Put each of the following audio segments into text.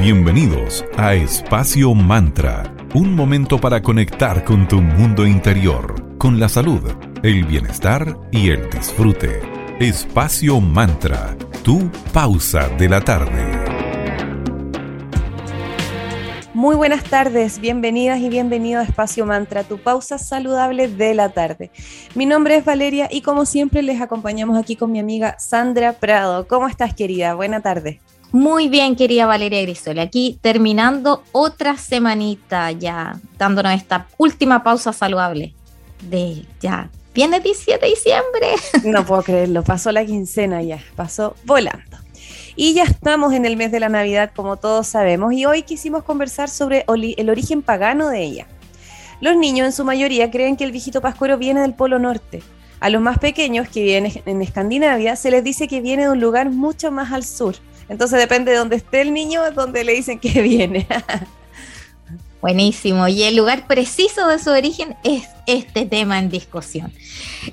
Bienvenidos a Espacio Mantra, un momento para conectar con tu mundo interior, con la salud, el bienestar y el disfrute. Espacio Mantra, tu pausa de la tarde. Muy buenas tardes, bienvenidas y bienvenidos a Espacio Mantra, tu pausa saludable de la tarde. Mi nombre es Valeria y como siempre les acompañamos aquí con mi amiga Sandra Prado. ¿Cómo estás querida? Buena tarde. Muy bien, querida Valeria Grisoli. Aquí terminando otra semanita ya, dándonos esta última pausa saludable de ya. Viene 17 de diciembre. No puedo creerlo, pasó la quincena ya, pasó volando. Y ya estamos en el mes de la Navidad, como todos sabemos, y hoy quisimos conversar sobre el origen pagano de ella. Los niños en su mayoría creen que el viejito pascuero viene del Polo Norte. A los más pequeños que viven en Escandinavia se les dice que viene de un lugar mucho más al sur. Entonces depende de dónde esté el niño, donde le dicen que viene. Buenísimo. Y el lugar preciso de su origen es este tema en discusión.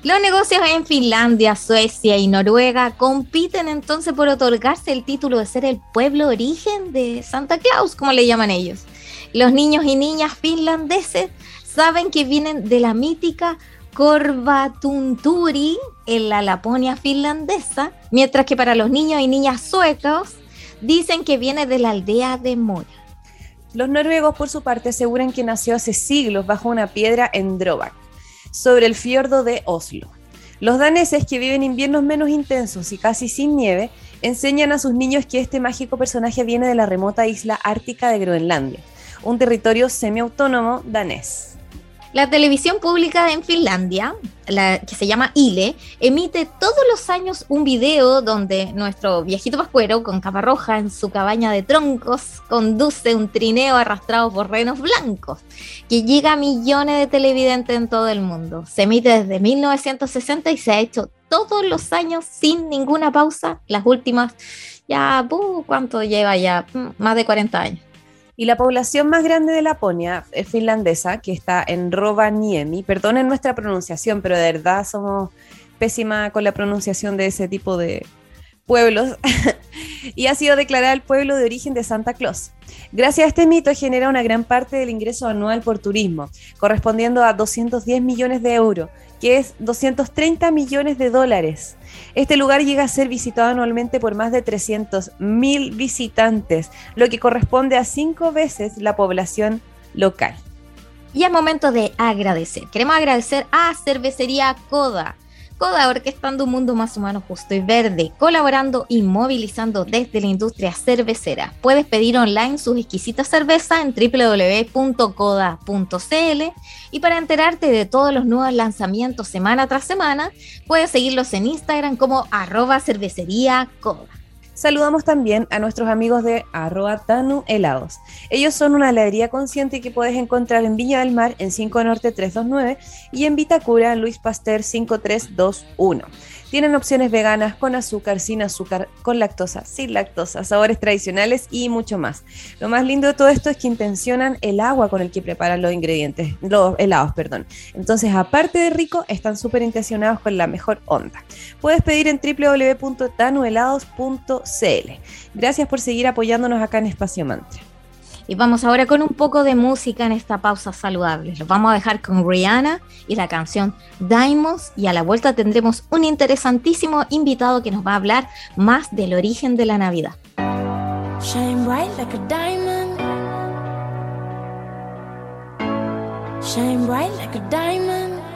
Los negocios en Finlandia, Suecia y Noruega compiten entonces por otorgarse el título de ser el pueblo origen de Santa Claus, como le llaman ellos. Los niños y niñas finlandeses saben que vienen de la mítica Korvatunturi en la Laponia finlandesa, mientras que para los niños y niñas suecos dicen que viene de la aldea de Mora. Los noruegos, por su parte, aseguran que nació hace siglos bajo una piedra en Drobak, sobre el fiordo de Oslo. Los daneses, que viven inviernos menos intensos y casi sin nieve, enseñan a sus niños que este mágico personaje viene de la remota isla ártica de Groenlandia, un territorio semiautónomo danés. La televisión pública en Finlandia, la que se llama ILE, emite todos los años un video donde nuestro viejito pascuero con capa roja en su cabaña de troncos conduce un trineo arrastrado por renos blancos que llega a millones de televidentes en todo el mundo. Se emite desde 1960 y se ha hecho todos los años sin ninguna pausa. Las últimas, ya, ¿cuánto lleva ya? Mm, más de 40 años. Y la población más grande de Laponia es finlandesa, que está en Rovaniemi. Perdonen nuestra pronunciación, pero de verdad somos pésima con la pronunciación de ese tipo de pueblos. y ha sido declarada el pueblo de origen de Santa Claus. Gracias a este mito genera una gran parte del ingreso anual por turismo, correspondiendo a 210 millones de euros, que es 230 millones de dólares. Este lugar llega a ser visitado anualmente por más de 300.000 visitantes, lo que corresponde a cinco veces la población local. Y es momento de agradecer. Queremos agradecer a Cervecería Coda Coda orquestando un mundo más humano, justo y verde, colaborando y movilizando desde la industria cervecera. Puedes pedir online sus exquisitas cervezas en www.coda.cl y para enterarte de todos los nuevos lanzamientos semana tras semana, puedes seguirlos en Instagram como arroba cervecería. Saludamos también a nuestros amigos de arroba Tanu Helados. Ellos son una heladería consciente que puedes encontrar en Viña del Mar en 5 Norte 329 y en Vitacura en Luis Pasteur 5321. Tienen opciones veganas con azúcar, sin azúcar, con lactosa, sin lactosa, sabores tradicionales y mucho más. Lo más lindo de todo esto es que intencionan el agua con el que preparan los ingredientes, los helados, perdón. Entonces, aparte de rico, están súper intencionados con la mejor onda. Puedes pedir en www.tanuhelados.cl. Gracias por seguir apoyándonos acá en Espacio Mantra. Y vamos ahora con un poco de música en esta pausa saludable. Los vamos a dejar con Rihanna y la canción Diamonds y a la vuelta tendremos un interesantísimo invitado que nos va a hablar más del origen de la Navidad. Shine bright like a diamond. Shine bright like a diamond.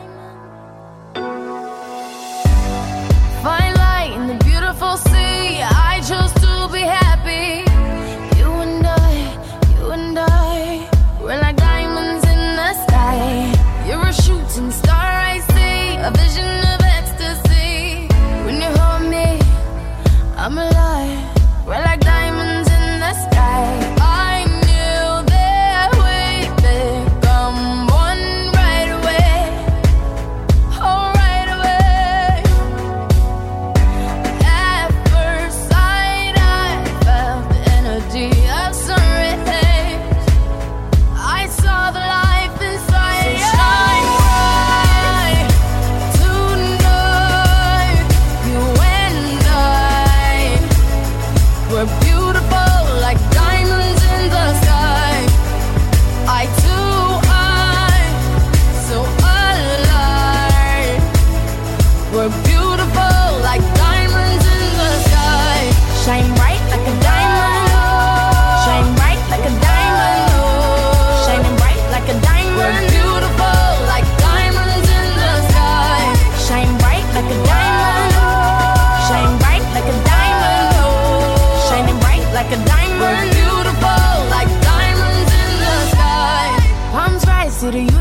To the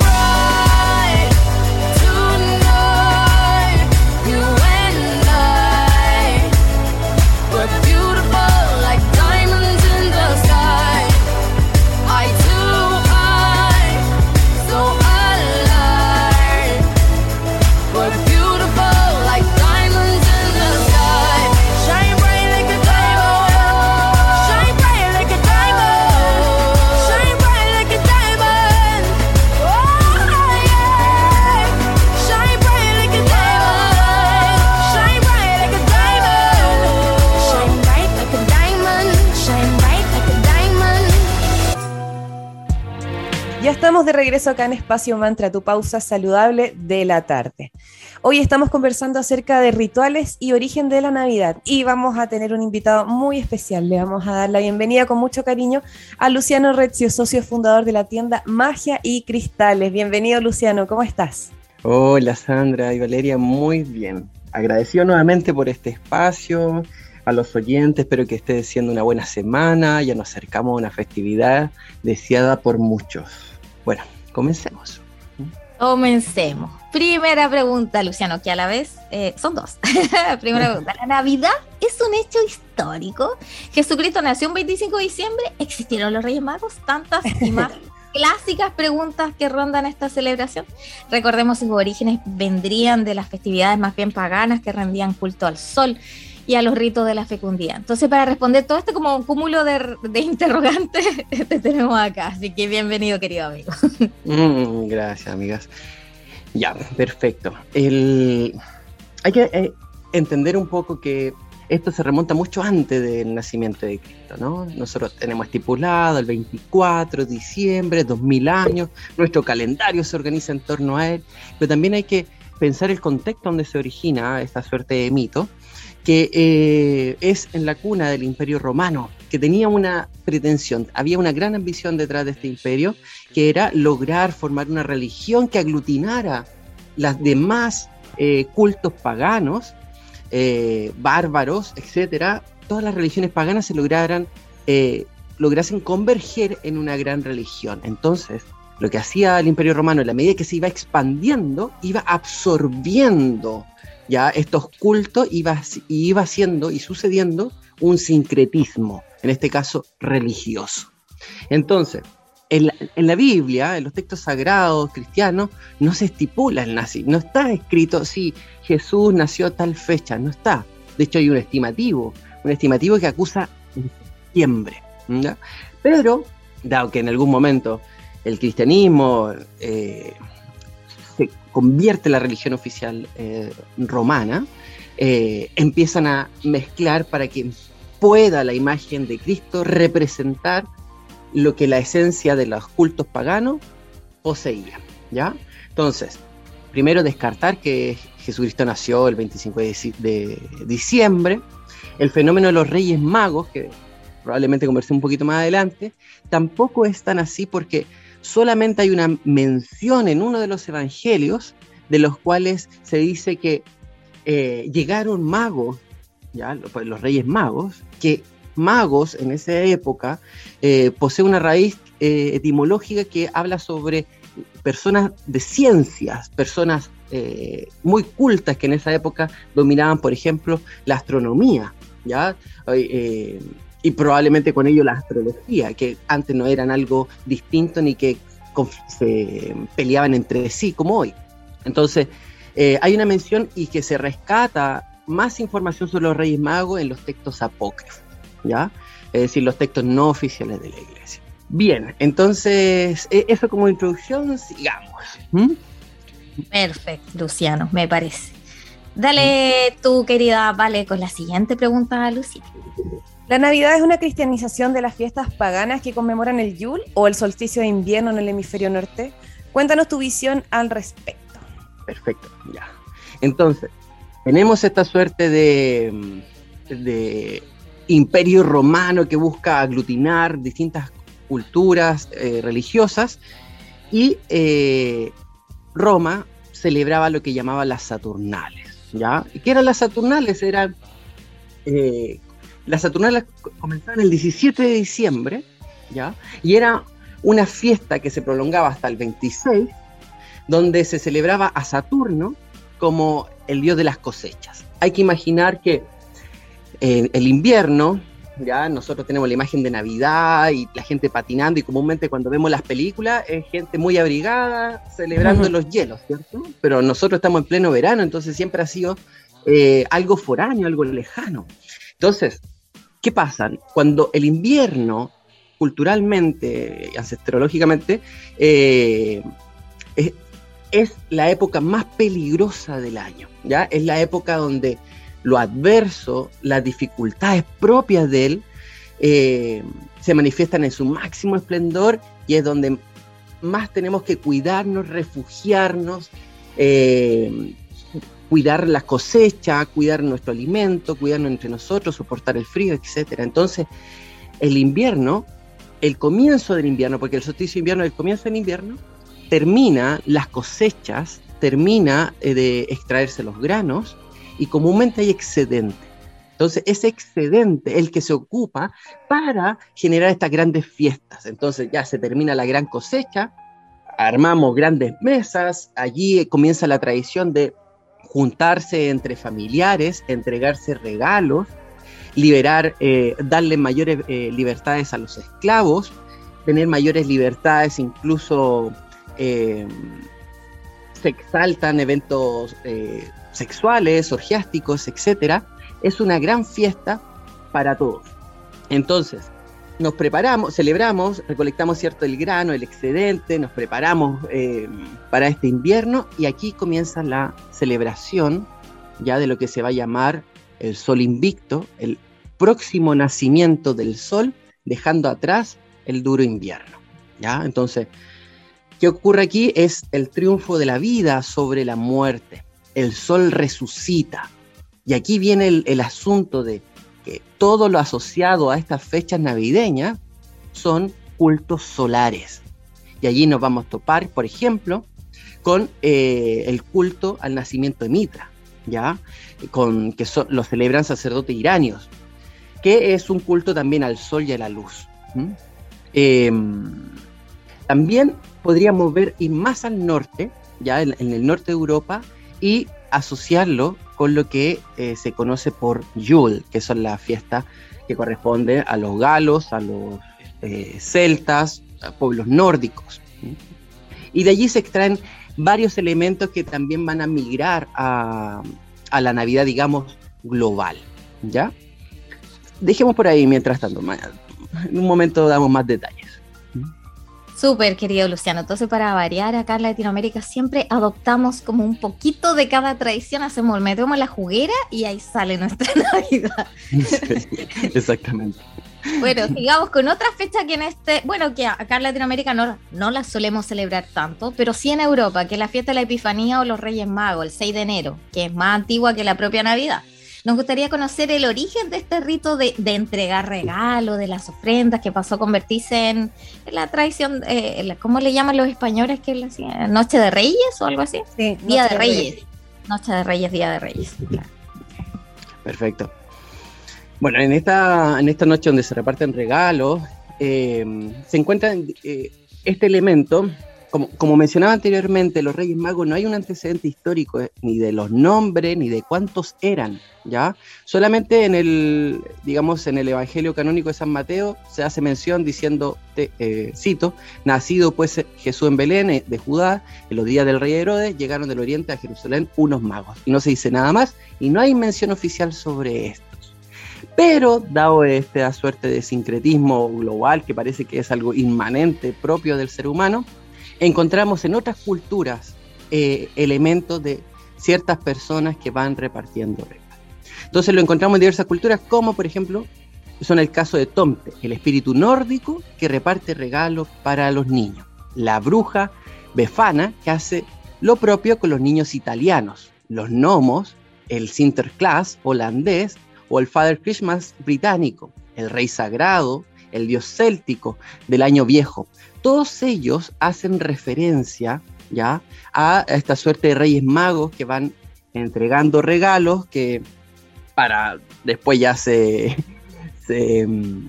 estamos de regreso acá en Espacio Mantra, tu pausa saludable de la tarde. Hoy estamos conversando acerca de rituales y origen de la Navidad y vamos a tener un invitado muy especial. Le vamos a dar la bienvenida con mucho cariño a Luciano Rezio, socio fundador de la tienda Magia y Cristales. Bienvenido Luciano, ¿cómo estás? Hola Sandra y Valeria, muy bien. Agradecido nuevamente por este espacio, a los oyentes, espero que esté siendo una buena semana, ya nos acercamos a una festividad deseada por muchos. Bueno, comencemos. Comencemos. Primera pregunta, Luciano, que a la vez eh, son dos. Primera pregunta. ¿La Navidad es un hecho histórico? ¿Jesucristo nació un 25 de diciembre? ¿Existieron los Reyes Magos? Tantas y más clásicas preguntas que rondan esta celebración. Recordemos que sus orígenes vendrían de las festividades más bien paganas que rendían culto al sol y a los ritos de la fecundidad. Entonces, para responder todo esto como un cúmulo de, de interrogantes, te tenemos acá. Así que bienvenido, querido amigo. Mm, gracias, amigas. Ya, perfecto. El... Hay que eh, entender un poco que esto se remonta mucho antes del nacimiento de Cristo, ¿no? Nosotros tenemos estipulado el 24 de diciembre, 2000 años, nuestro calendario se organiza en torno a él, pero también hay que pensar el contexto donde se origina esta suerte de mito, que eh, es en la cuna del imperio romano, que tenía una pretensión, había una gran ambición detrás de este imperio, que era lograr formar una religión que aglutinara las demás eh, cultos paganos, eh, bárbaros, etcétera, todas las religiones paganas se lograran, lograsen converger en una gran religión. Entonces, lo que hacía el Imperio Romano, en la medida que se iba expandiendo, iba absorbiendo ya estos cultos, iba, iba haciendo y sucediendo un sincretismo, en este caso religioso. Entonces, en la, Biblia, en los textos sagrados cristianos, no se estipula el nacimiento, no está escrito si Jesús nació tal fecha, no está. De hecho, hay un estimativo, un estimativo que acusa en septiembre. ¿ya? Pero, dado que en algún momento el cristianismo eh, se convierte la religión oficial eh, romana, eh, empiezan a mezclar para que pueda la imagen de Cristo representar lo que la esencia de los cultos paganos poseía, ¿ya? Entonces, primero descartar que Jesucristo nació el 25 de, de diciembre, el fenómeno de los reyes magos, que probablemente conversé un poquito más adelante, tampoco es tan así porque solamente hay una mención en uno de los evangelios de los cuales se dice que eh, llegaron magos, ya pues, los reyes magos, que magos en esa época eh, posee una raíz eh, etimológica que habla sobre personas de ciencias, personas muy cultas que en esa época dominaban, por ejemplo, la astronomía, ¿ya? Y probablemente con ello la astrología, que antes no eran algo distinto ni que se peleaban entre sí como hoy. Entonces, eh, hay una mención y que se rescata más información sobre los Reyes Magos en los textos apócrifos, ¿ya? Es decir, los textos no oficiales de la iglesia. Bien, entonces, eh, eso como introducción, sigamos. ¿Mm? Perfecto, Luciano, me parece. Dale tu querida Vale con la siguiente pregunta, Lucía. ¿La Navidad es una cristianización de las fiestas paganas que conmemoran el Yule o el solsticio de invierno en el hemisferio norte? Cuéntanos tu visión al respecto. Perfecto, ya. Entonces, tenemos esta suerte de, de imperio romano que busca aglutinar distintas culturas eh, religiosas y eh, Roma celebraba lo que llamaba las Saturnales, ¿ya? ¿Y qué eran las Saturnales? Eran, eh, las Saturnales co- comenzaban el 17 de diciembre, ¿ya? Y era una fiesta que se prolongaba hasta el 26, donde se celebraba a Saturno como el dios de las cosechas. Hay que imaginar que en el invierno, ya nosotros tenemos la imagen de Navidad y la gente patinando y comúnmente cuando vemos las películas es gente muy abrigada celebrando los hielos, ¿cierto? Pero nosotros estamos en pleno verano, entonces siempre ha sido eh, algo foráneo, algo lejano. Entonces, ¿qué pasa? Cuando el invierno, culturalmente, ancestrológicamente, eh, es, la época más peligrosa del año, ¿ya? Es la época donde lo adverso, las dificultades propias de él, eh, se manifiestan en su máximo esplendor y es donde más tenemos que cuidarnos, refugiarnos, eh, cuidar la cosecha, cuidar nuestro alimento, cuidarnos entre nosotros, soportar el frío, etc. Entonces, el invierno, el comienzo del invierno, porque el solsticio de invierno es el comienzo del invierno, termina las cosechas, termina eh, de extraerse los granos y comúnmente hay excedente. Entonces, ese excedente, el que se ocupa para generar estas grandes fiestas. Entonces, ya se termina la gran cosecha, armamos grandes mesas, allí comienza la tradición de juntarse entre familiares, entregarse regalos, liberar, eh, darle mayores eh, libertades a los esclavos, tener mayores libertades, incluso eh, se exaltan eventos eh, sexuales, orgiásticos, etcétera. Es una gran fiesta para todos. Entonces, nos preparamos, celebramos, recolectamos cierto el grano, el excedente, nos preparamos eh, para este invierno y aquí comienza la celebración ya de lo que se va a llamar el sol invicto, el próximo nacimiento del sol, dejando atrás el duro invierno. ¿ya? Entonces, ¿qué ocurre aquí? Es el triunfo de la vida sobre la muerte. El sol resucita. Y aquí viene el, el asunto de que todo lo asociado a estas fechas navideñas son cultos solares. Y allí nos vamos a topar, por ejemplo, con eh, el culto al nacimiento de Mitra, ¿ya? Con, que lo celebran sacerdotes iranios, que es un culto también al sol y a la luz. ¿m? Eh, también podríamos ver ir más al norte, ya en el norte de Europa, y asociarlo con lo que eh, se conoce por Yule, que son las fiestas que corresponden a los galos, a los eh, celtas, a pueblos nórdicos. Y de allí se extraen varios elementos que también van a migrar a, a la Navidad, digamos, global. ¿Ya? Dejemos por ahí mientras tanto. En un momento damos más detalles. Súper querido Luciano. Entonces, para variar, acá en Latinoamérica siempre adoptamos como un poquito de cada tradición, hacemos, metemos la juguera y ahí sale nuestra Navidad. Exactamente. Bueno, sigamos con otra fecha que en este, bueno, que acá en Latinoamérica no, no la solemos celebrar tanto, pero sí en Europa, que es la fiesta de la Epifanía o los Reyes Magos, el 6 de enero, que es más antigua que la propia Navidad. Nos gustaría conocer el origen de este rito de, de entregar regalos, de las ofrendas, que pasó a convertirse en, en la tradición, eh, la- ¿cómo le llaman los españoles que hacían? ¿Noche de Reyes o algo así? Sí, Día Noche de Reyes. Noche de Reyes, Día de Reyes. claro. Perfecto. Bueno, en esta, en esta noche donde se reparten regalos, eh, se encuentra eh, este elemento. Como, mencionaba anteriormente, los Reyes Magos no hay un antecedente histórico eh, ni de los nombres ni de cuántos eran, ¿ya? Solamente en el, digamos, en el Evangelio canónico de San Mateo se hace mención diciendo, te- eh, cito, nacido pues eh, Jesús en Belén de Judá, en los días del rey Herodes, llegaron del oriente a Jerusalén unos magos. Y no se dice nada más, y no hay mención oficial sobre estos. Pero, dado esta suerte de sincretismo global, que parece que es algo inmanente propio del ser humano, encontramos en otras culturas eh, elementos de ciertas personas que van repartiendo regalos. Entonces lo encontramos en diversas culturas, como por ejemplo son el caso de Tomte, el espíritu nórdico que reparte regalos para los niños. La bruja Befana, que hace lo propio con los niños italianos. Los gnomos, el Sinterklaas holandés o el Father Christmas británico, el rey sagrado, el dios céltico del año viejo. Todos ellos hacen referencia ya a esta suerte de reyes magos que van entregando regalos que para después ya se, se, mm,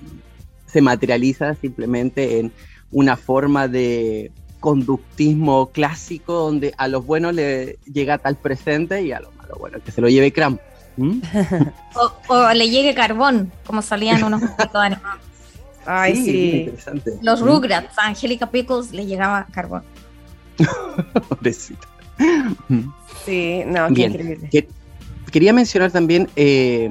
se materializa simplemente en una forma de conductismo clásico donde a los buenos le llega tal presente y a los malos, bueno, que se lo lleve Cram. ¿Mm? O, o le llegue carbón, como salían unos poquitos animados. Ay, sí. interesante. Los. Rugrats, a Angélica Pickles le llegaba carbón. Pobrecita. Sí, no, qué Bien. increíble. Que- quería mencionar también. eh,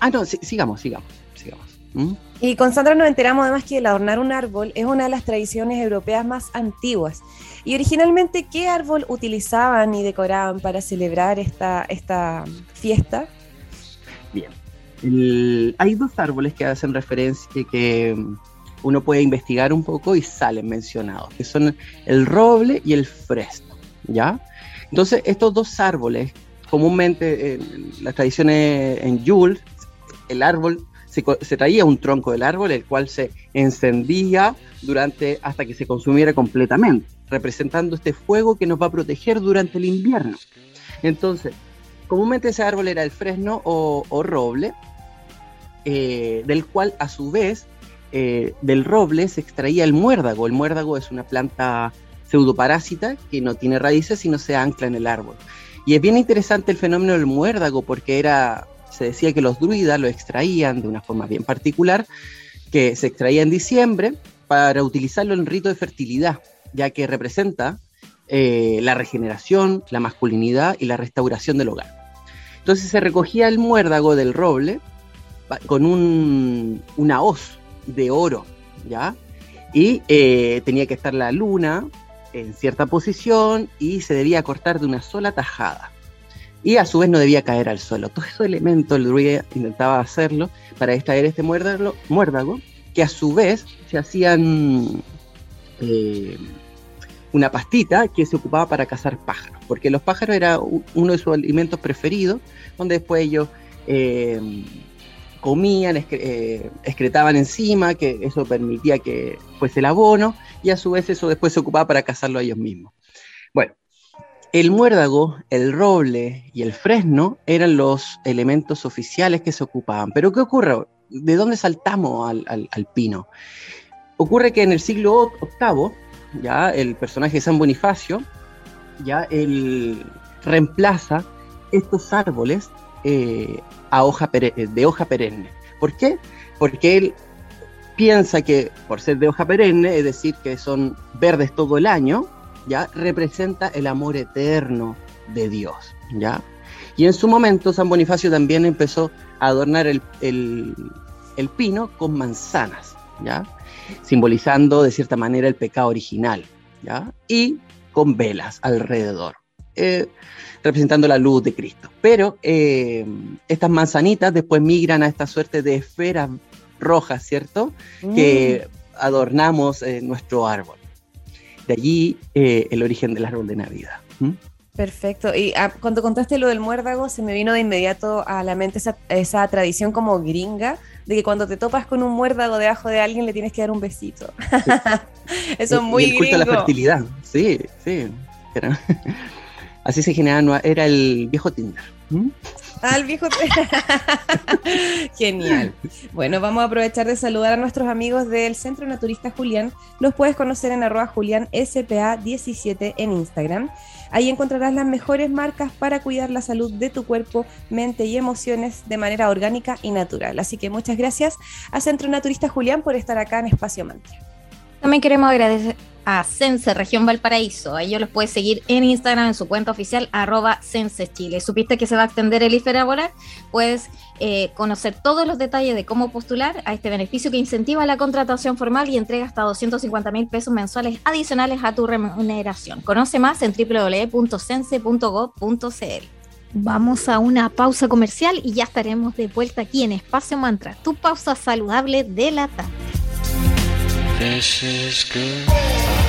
ah, no, sí, sigamos, sigamos. sigamos. ¿Mm? Y con Sandra nos enteramos además que el adornar un árbol es una de las tradiciones europeas más antiguas. Y originalmente, ¿qué árbol utilizaban y decoraban para celebrar esta, esta fiesta? Bien. Hay dos árboles que hacen referencia que, uno puede investigar un poco y salen mencionados, que son el roble y el fresno, ¿ya? Entonces, estos dos árboles, comúnmente en las tradiciones en Yule, el árbol se, traía un tronco del árbol, el cual se encendía durante hasta que se consumiera completamente, representando este fuego que nos va a proteger durante el invierno. Entonces, comúnmente ese árbol era el fresno o roble, eh, del cual a su vez eh, del roble se extraía el muérdago. El muérdago es una planta pseudoparásita que no tiene raíces sino se ancla en el árbol. Y es bien interesante el fenómeno del muérdago porque era, se decía que los druidas lo extraían de una forma bien particular, que se extraía en diciembre para utilizarlo en rito de fertilidad, ya que representa eh, la regeneración, la masculinidad y la restauración del hogar. Entonces se recogía el muérdago del roble con un, una hoz de oro, ¿ya? Y eh, tenía que estar la luna en cierta posición y se debía cortar de una sola tajada. Y a su vez no debía caer al suelo. Todos esos elementos el druida intentaba hacerlo para extraer este muérdago, que a su vez se hacían eh, una pastita que se ocupaba para cazar pájaros, porque los pájaros era uno de sus alimentos preferidos, donde después ellos eh, comían, eh, excretaban encima, que eso permitía que fuese el abono, y a su vez eso después se ocupaba para cazarlo a ellos mismos. Bueno, el muérdago, el roble y el fresno eran los elementos oficiales que se ocupaban. Pero ¿qué ocurre? ¿De dónde saltamos al, al- al pino? Ocurre que en el siglo VIII, ya el personaje de San Bonifacio, ya él reemplaza estos árboles eh, a hoja pere- de hoja perenne. ¿Por qué? Porque él piensa que por ser de hoja perenne, es decir, que son verdes todo el año, ya representa el amor eterno de Dios, ¿ya? Y en su momento San Bonifacio también empezó a adornar el, el- el pino con manzanas, ¿ya? Simbolizando de cierta manera el pecado original, ¿ya? Y con velas alrededor, eh, representando la luz de Cristo. Pero eh, estas manzanitas después migran a esta suerte de esferas rojas, ¿cierto? que adornamos eh, nuestro árbol. De allí eh, el origen del árbol de Navidad. Perfecto. Y ah, cuando contaste lo del muérdago, se me vino de inmediato a la mente esa, esa tradición como gringa, de que cuando te topas con un muérdago debajo de alguien le tienes que dar un besito. Eso es muy y el culto a la fertilidad. Sí, sí. Era- Así se generaba, era el viejo Tinder. ¿Mm? Ah, el viejo. Genial. Bueno, vamos a aprovechar de saludar a nuestros amigos del Centro Naturista Julián. Los puedes conocer en arroba Julián SPA17 en Instagram. Ahí encontrarás las mejores marcas para cuidar la salud de tu cuerpo, mente y emociones de manera orgánica y natural. Así que muchas gracias a Centro Naturista Julián por estar acá en Espacio Mantra. También queremos agradecer a Sense Región Valparaíso. A ellos los puedes seguir en Instagram en su cuenta oficial arroba Sense Chile. ¿Supiste que se va a extender el IFE laboral? Puedes eh, conocer todos los detalles de cómo postular a este beneficio que incentiva la contratación formal y entrega hasta 250 mil pesos mensuales adicionales a tu remuneración. Conoce más en www.sense.gov.cl. Vamos a una pausa comercial y ya estaremos de vuelta aquí en Espacio Mantra, tu pausa saludable de la tarde. This is good.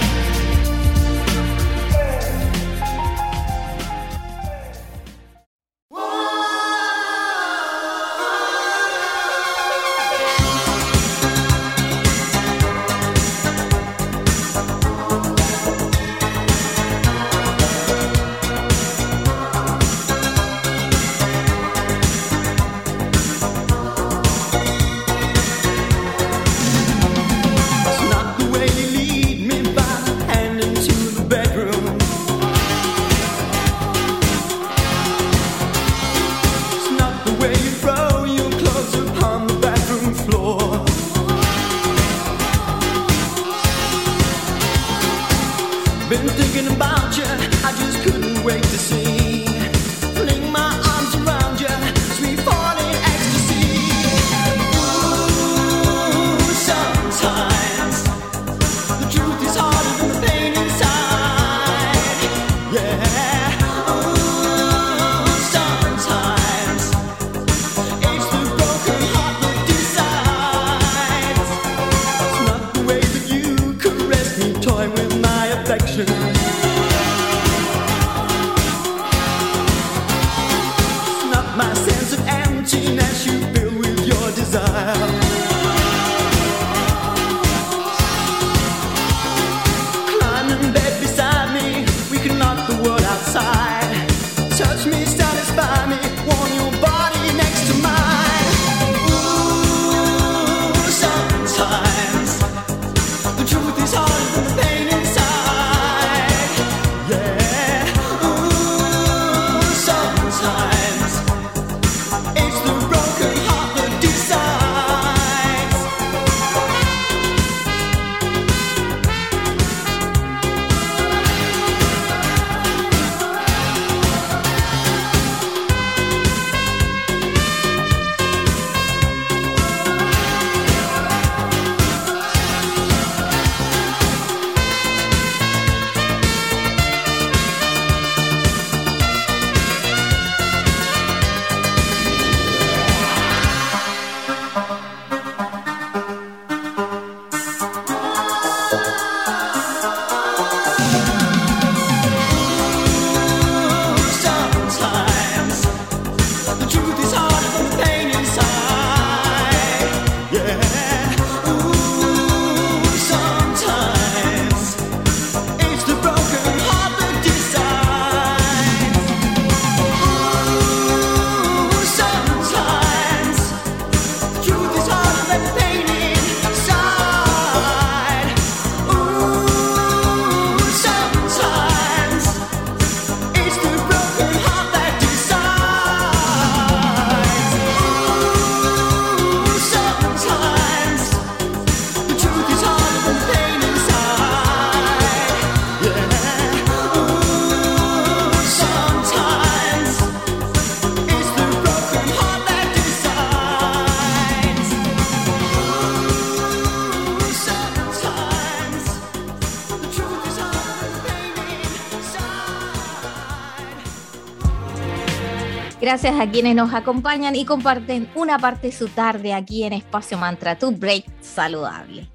Gracias a quienes nos acompañan y comparten una parte de su tarde aquí en Espacio Mantra, tu break saludable.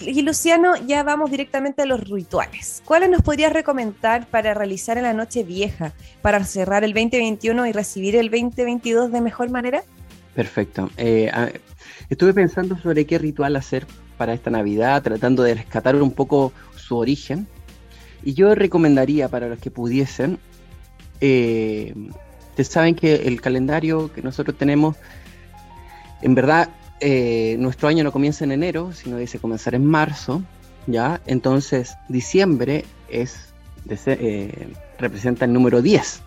Y Luciano, ya vamos directamente a los rituales. ¿Cuáles nos podrías recomendar para realizar en la noche vieja, para cerrar el 2021 y recibir el 2022 de mejor manera? Perfecto. Eh, estuve pensando sobre qué ritual hacer para esta Navidad, tratando de rescatar un poco su origen. Y yo recomendaría para los que pudiesen, eh, ustedes saben que el calendario que nosotros tenemos, en verdad, eh, nuestro año no comienza en enero, sino dice comenzar en marzo, ¿ya? Entonces, diciembre es, eh, representa el número 10.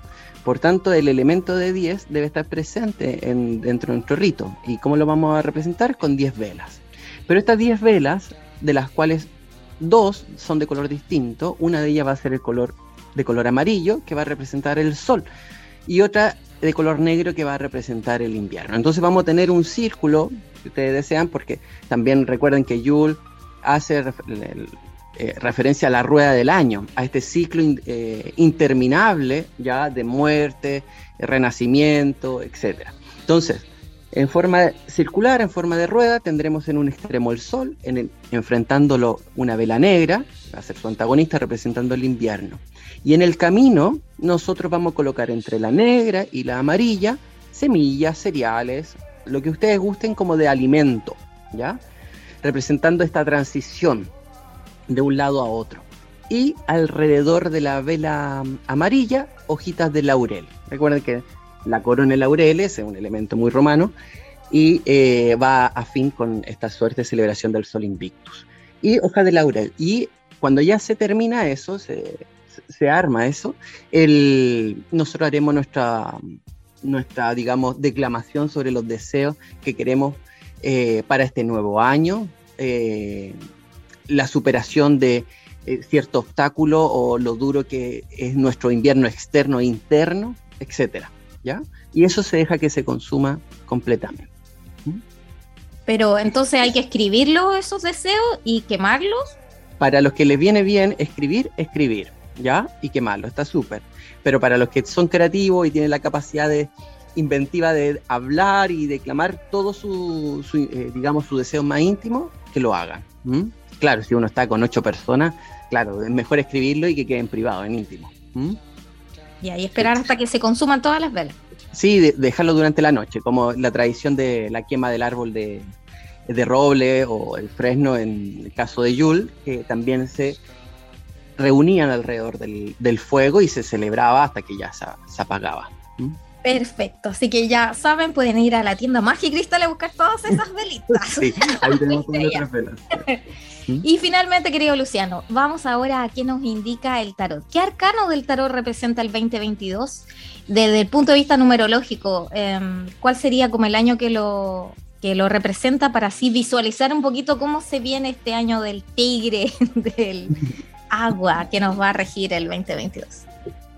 Por tanto, el elemento de 10 debe estar presente en- dentro de nuestro rito. ¿Y cómo lo vamos a representar? Con 10 velas. Pero estas 10 velas, de las cuales dos son de color distinto, una de ellas va a ser el color de color amarillo, que va a representar el sol, y otra de color negro, que va a representar el invierno. Entonces vamos a tener un círculo, si ustedes desean, porque también recuerden que Yule hace eh, referencia a la rueda del año, a este ciclo eh, interminable ya de muerte, renacimiento, etc. Entonces, en forma circular, en forma de rueda, tendremos en un extremo el sol, en enfrentándolo una vela negra, va a ser su antagonista representando el invierno. Y en el camino, nosotros vamos a colocar entre la negra y la amarilla semillas, cereales, lo que ustedes gusten como de alimento, ¿ya? Representando esta transición de un lado a otro. Y alrededor de la vela mm, amarilla, hojitas de laurel. Recuerden que la corona de laureles es un elemento muy romano y eh, va a fin con esta suerte de celebración del sol invictus. Y hoja de laurel. Y cuando ya se termina eso, se, arma eso, el, nosotros haremos nuestra, nuestra, digamos, declamación sobre los deseos que queremos eh, para este nuevo año, eh, la superación de cierto obstáculo o lo duro que es nuestro invierno externo e interno, etcétera, ¿ya? Y eso se deja que se consuma completamente. Pero entonces hay que escribirlos esos deseos y quemarlos. Para los que les viene bien escribir, escribir, ¿ya? Y quemarlo, está súper. Pero para los que son creativos y tienen la capacidad de inventiva de hablar y declamar todo su, su, eh, digamos, su deseo más íntimo, que lo hagan. Claro, si uno está con ocho personas, claro, es mejor escribirlo y que quede en privado, en íntimo. Y ahí esperar hasta que se consuman todas las velas. Sí, de- dejarlo durante la noche, como la tradición de la quema del árbol de, de roble o el fresno en el caso de Yule, que también se reunían alrededor del, del fuego y se celebraba hasta que ya se, se apagaba. ¿m? Perfecto. Así que ya saben, pueden ir a la tienda Cristal a buscar todas esas velitas. Sí, ahí tenemos todas nuestras Y finalmente, querido Luciano, vamos ahora a qué nos indica el tarot. ¿Qué arcano del tarot representa el 2022? Desde el punto de vista numerológico, em, ¿cuál sería como el año que lo, que lo representa para así visualizar un poquito cómo se viene este año del tigre, del agua que nos va a regir el 2022?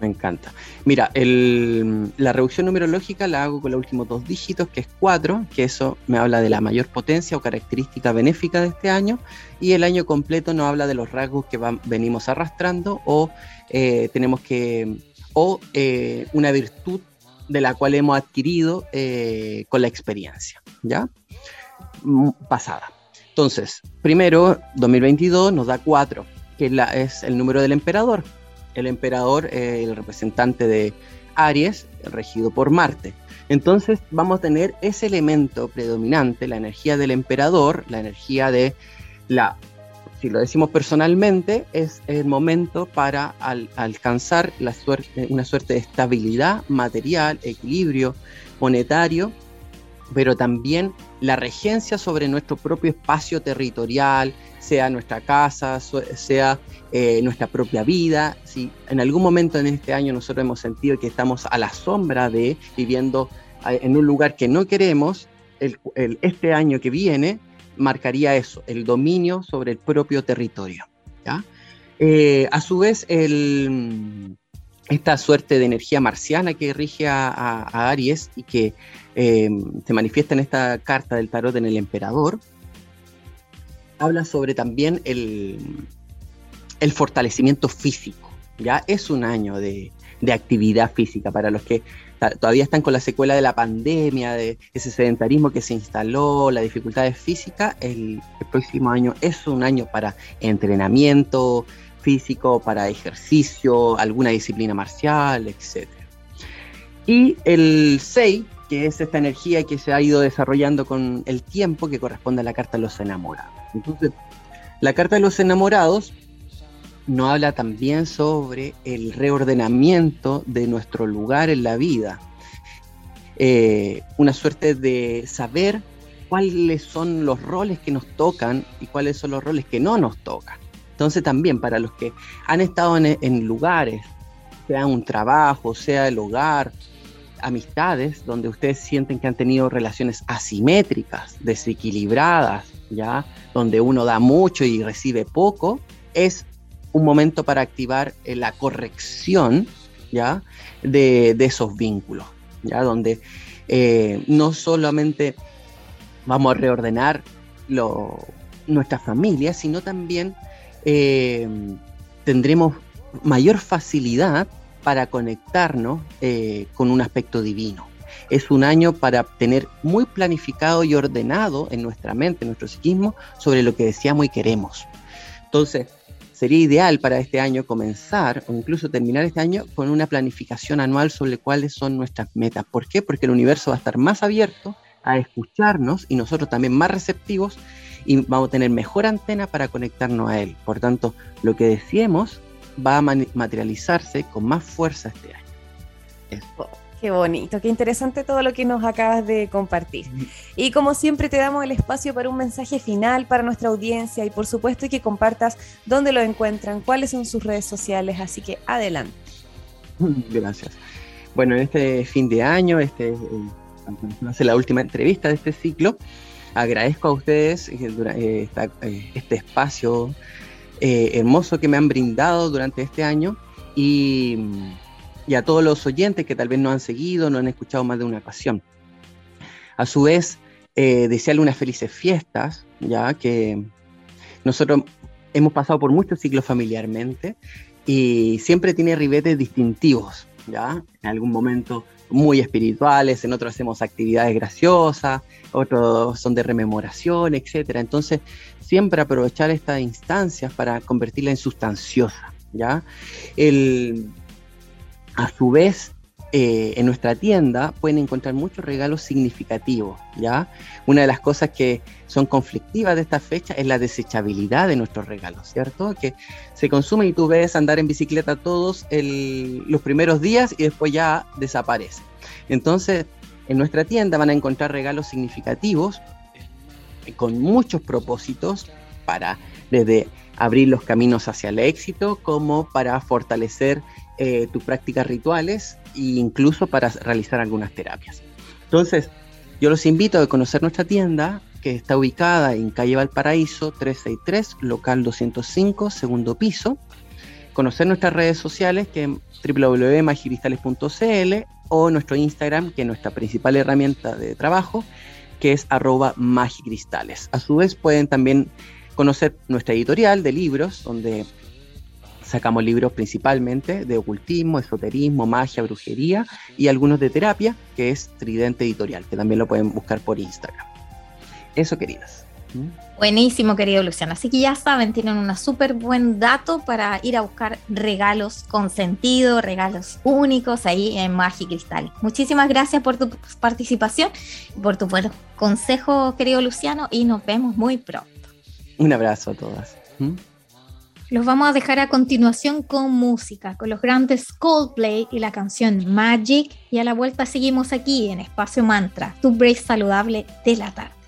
Me encanta. Mira, la reducción numerológica la hago con los últimos dos dígitos, que es 4, que eso me habla de la mayor potencia o característica benéfica de este año, y el año completo nos habla de los rasgos que venimos arrastrando o eh, tenemos que, o eh, una virtud de la cual hemos adquirido eh, con la experiencia, ¿ya? Mm, Pasada. Entonces, primero, 2022 nos da 4, que es, la- es el número del emperador el emperador, eh, el representante de Aries, regido por Marte. Entonces vamos a tener ese elemento predominante, la energía del emperador, la energía de la, si lo decimos personalmente, es el momento para al- alcanzar una suerte de estabilidad material, equilibrio monetario, pero también la regencia sobre nuestro propio espacio territorial, sea nuestra casa, sea eh, nuestra propia vida. Si en algún momento en este año nosotros hemos sentido que estamos a la sombra de viviendo en un lugar que no queremos, este año que viene marcaría eso, el dominio sobre el propio territorio. Eh, a su vez, esta suerte de energía marciana que rige a Aries y que eh, se manifiesta en esta carta del tarot en el emperador, habla sobre también el, fortalecimiento físico. Ya es un año de actividad física. Para los que todavía están con la secuela de la pandemia, de ese sedentarismo que se instaló, las dificultades físicas, el, el próximo año es un año para entrenamiento físico, para ejercicio, alguna disciplina marcial, etc. Y el 6, que es esta energía que se ha ido desarrollando con el tiempo, que corresponde a la carta de los enamorados. Entonces, la carta de los enamorados nos habla también sobre el reordenamiento de nuestro lugar en la vida. Eh, una suerte de saber cuáles son los roles que nos tocan y cuáles son los roles que no nos tocan. Entonces también para los que han estado en, en lugares, sea un trabajo, sea el hogar, amistades, donde ustedes sienten que han tenido relaciones asimétricas, desequilibradas, Donde uno da mucho y recibe poco, es un momento para activar eh, la corrección, ¿ya? De, de esos vínculos, ¿ya? Donde eh, no solamente vamos a reordenar lo, nuestra familia, sino también eh, tendremos mayor facilidad para conectarnos con un aspecto divino. Es un año para tener muy planificado y ordenado en nuestra mente, en nuestro psiquismo, sobre lo que deseamos y queremos. Entonces, sería ideal para este año comenzar o incluso terminar este año con una planificación anual sobre cuáles son nuestras metas. ¿Por qué? Porque el universo va a estar más abierto a escucharnos y nosotros también más receptivos y vamos a tener mejor antena para conectarnos a él. Por tanto, lo que deseemos va a materializarse con más fuerza este año. Eso. Qué bonito, qué interesante todo lo que nos acabas de compartir. Y como siempre te damos el espacio para un mensaje final para nuestra audiencia y por supuesto que compartas dónde lo encuentran, cuáles son sus redes sociales, así que adelante. Gracias. Bueno, en este fin de año, este eh, ser la última entrevista de este ciclo. Agradezco a ustedes eh, eh, este espacio hermoso que me han brindado durante este año y, y a todos los oyentes que tal vez no han seguido, no han escuchado más de una ocasión. A su vez, eh, unas felices fiestas, ya que nosotros hemos pasado por muchos ciclos familiarmente y siempre tiene ribetes distintivos, ¿ya? En algún momento muy espirituales, en otros hacemos actividades graciosas, otros son de rememoración, etcétera. Entonces, siempre aprovechar estas instancias para convertirla en sustanciosa, ¿ya? El, a su vez, eh, en nuestra tienda pueden encontrar muchos regalos significativos, ¿ya? Una de las cosas que son conflictivas de esta fecha es la desechabilidad de nuestros regalos, ¿cierto? Que se consume y tú ves andar en bicicleta todos los primeros días y después ya desaparece. Entonces, en nuestra tienda van a encontrar regalos significativos eh, con muchos propósitos para desde abrir los caminos hacia el éxito como para fortalecer eh, tus prácticas rituales e incluso para realizar algunas terapias. Entonces, yo los invito a conocer nuestra tienda que está ubicada en calle Valparaíso 363, local 205, segundo piso. Conocer nuestras redes sociales que es www.magicristales.cl o nuestro Instagram, que es nuestra principal herramienta de trabajo, que es arroba magicristales. A su vez pueden también conocer nuestra editorial de libros, donde sacamos libros principalmente de ocultismo, esoterismo, magia, brujería y algunos de terapia, que es Tridente Editorial, que también lo pueden buscar por Instagram. Eso, queridas. ¿Mm? Buenísimo, querido Luciano. Así que ya saben, tienen un súper buen dato para ir a buscar regalos con sentido, regalos únicos ahí en Magia y Cristal. Muchísimas gracias por tu participación, por tu buen consejo, querido Luciano, y nos vemos muy pronto. Un abrazo a todas. ¿Mm? Los vamos a dejar a continuación con música, con los grandes Coldplay y la canción Magic. Y a la vuelta seguimos aquí en Espacio Mantra, tu break saludable de la tarde.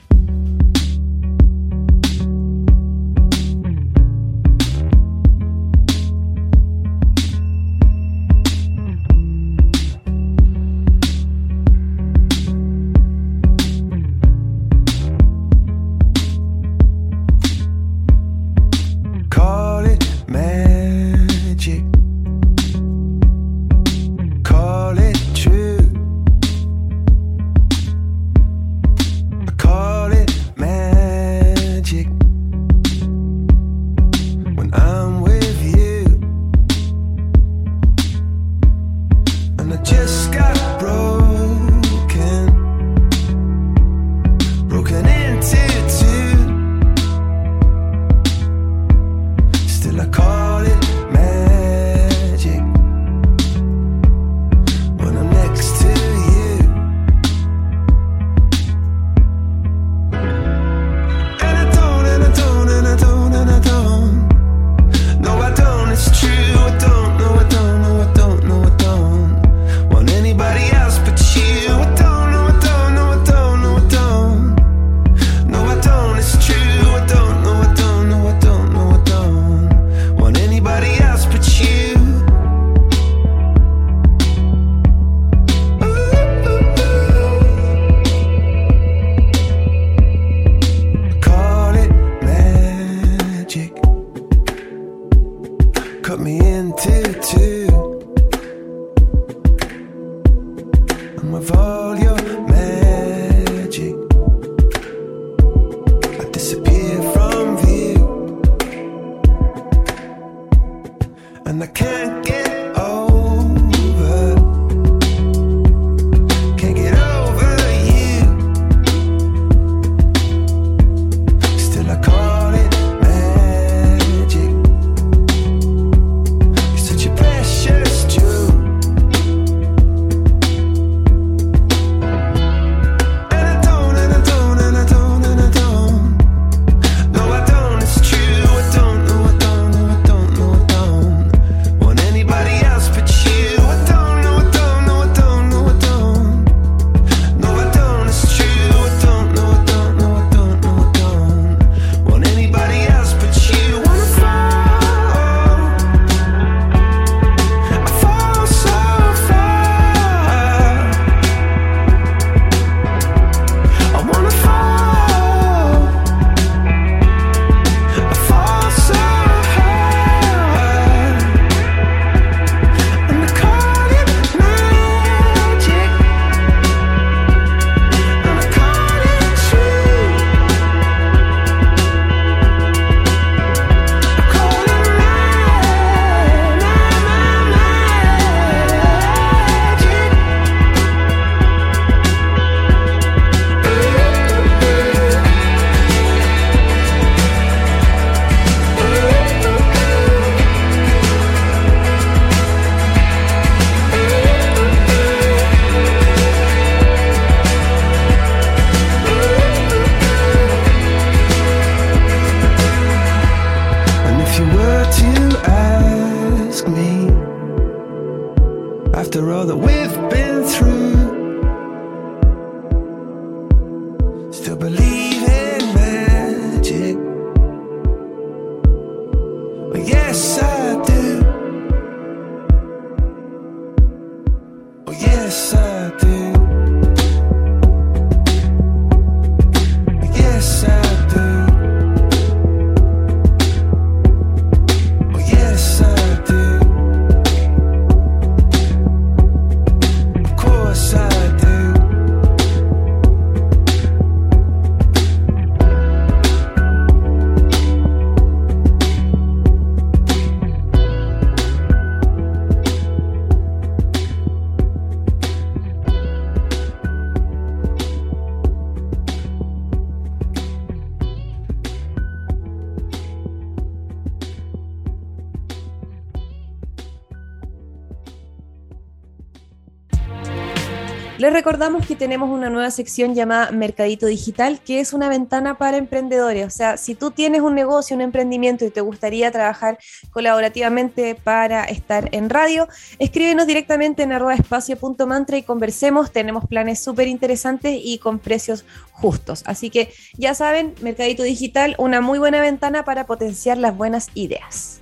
Les recordamos que tenemos una nueva sección llamada Mercadito Digital, que es una ventana para emprendedores. O sea, si tú tienes un negocio, un emprendimiento y te gustaría trabajar colaborativamente para estar en radio, escríbenos directamente en arroba espacio.mantra y conversemos. Tenemos planes súper interesantes y con precios justos. Así que ya saben, Mercadito Digital, una muy buena ventana para potenciar las buenas ideas.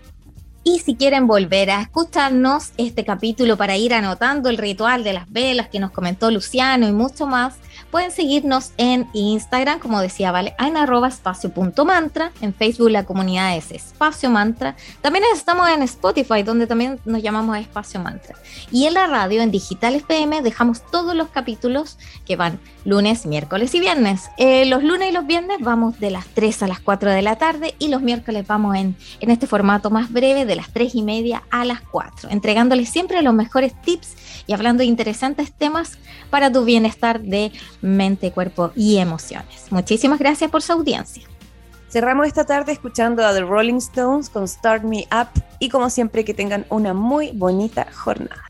Y si quieren volver a escucharnos este capítulo para ir anotando el ritual de las velas que nos comentó Luciano y mucho más, pueden seguirnos en Instagram, como decía Vale, en arroba espacio.mantra, en Facebook la comunidad es Espacio Mantra, también estamos en Spotify, donde también nos llamamos Espacio Mantra. Y en la radio, en Digital FM, dejamos todos los capítulos que van lunes, miércoles y viernes. Eh, los lunes y los viernes vamos de las 3 a las 4 de la tarde y los miércoles vamos en, en este formato más breve de las 3 y media a las 4, entregándoles siempre los mejores tips y hablando de interesantes temas para tu bienestar de mente, cuerpo y emociones. Muchísimas gracias por su audiencia. Cerramos esta tarde escuchando a The Rolling Stones con Start Me Up y como siempre que tengan una muy bonita jornada.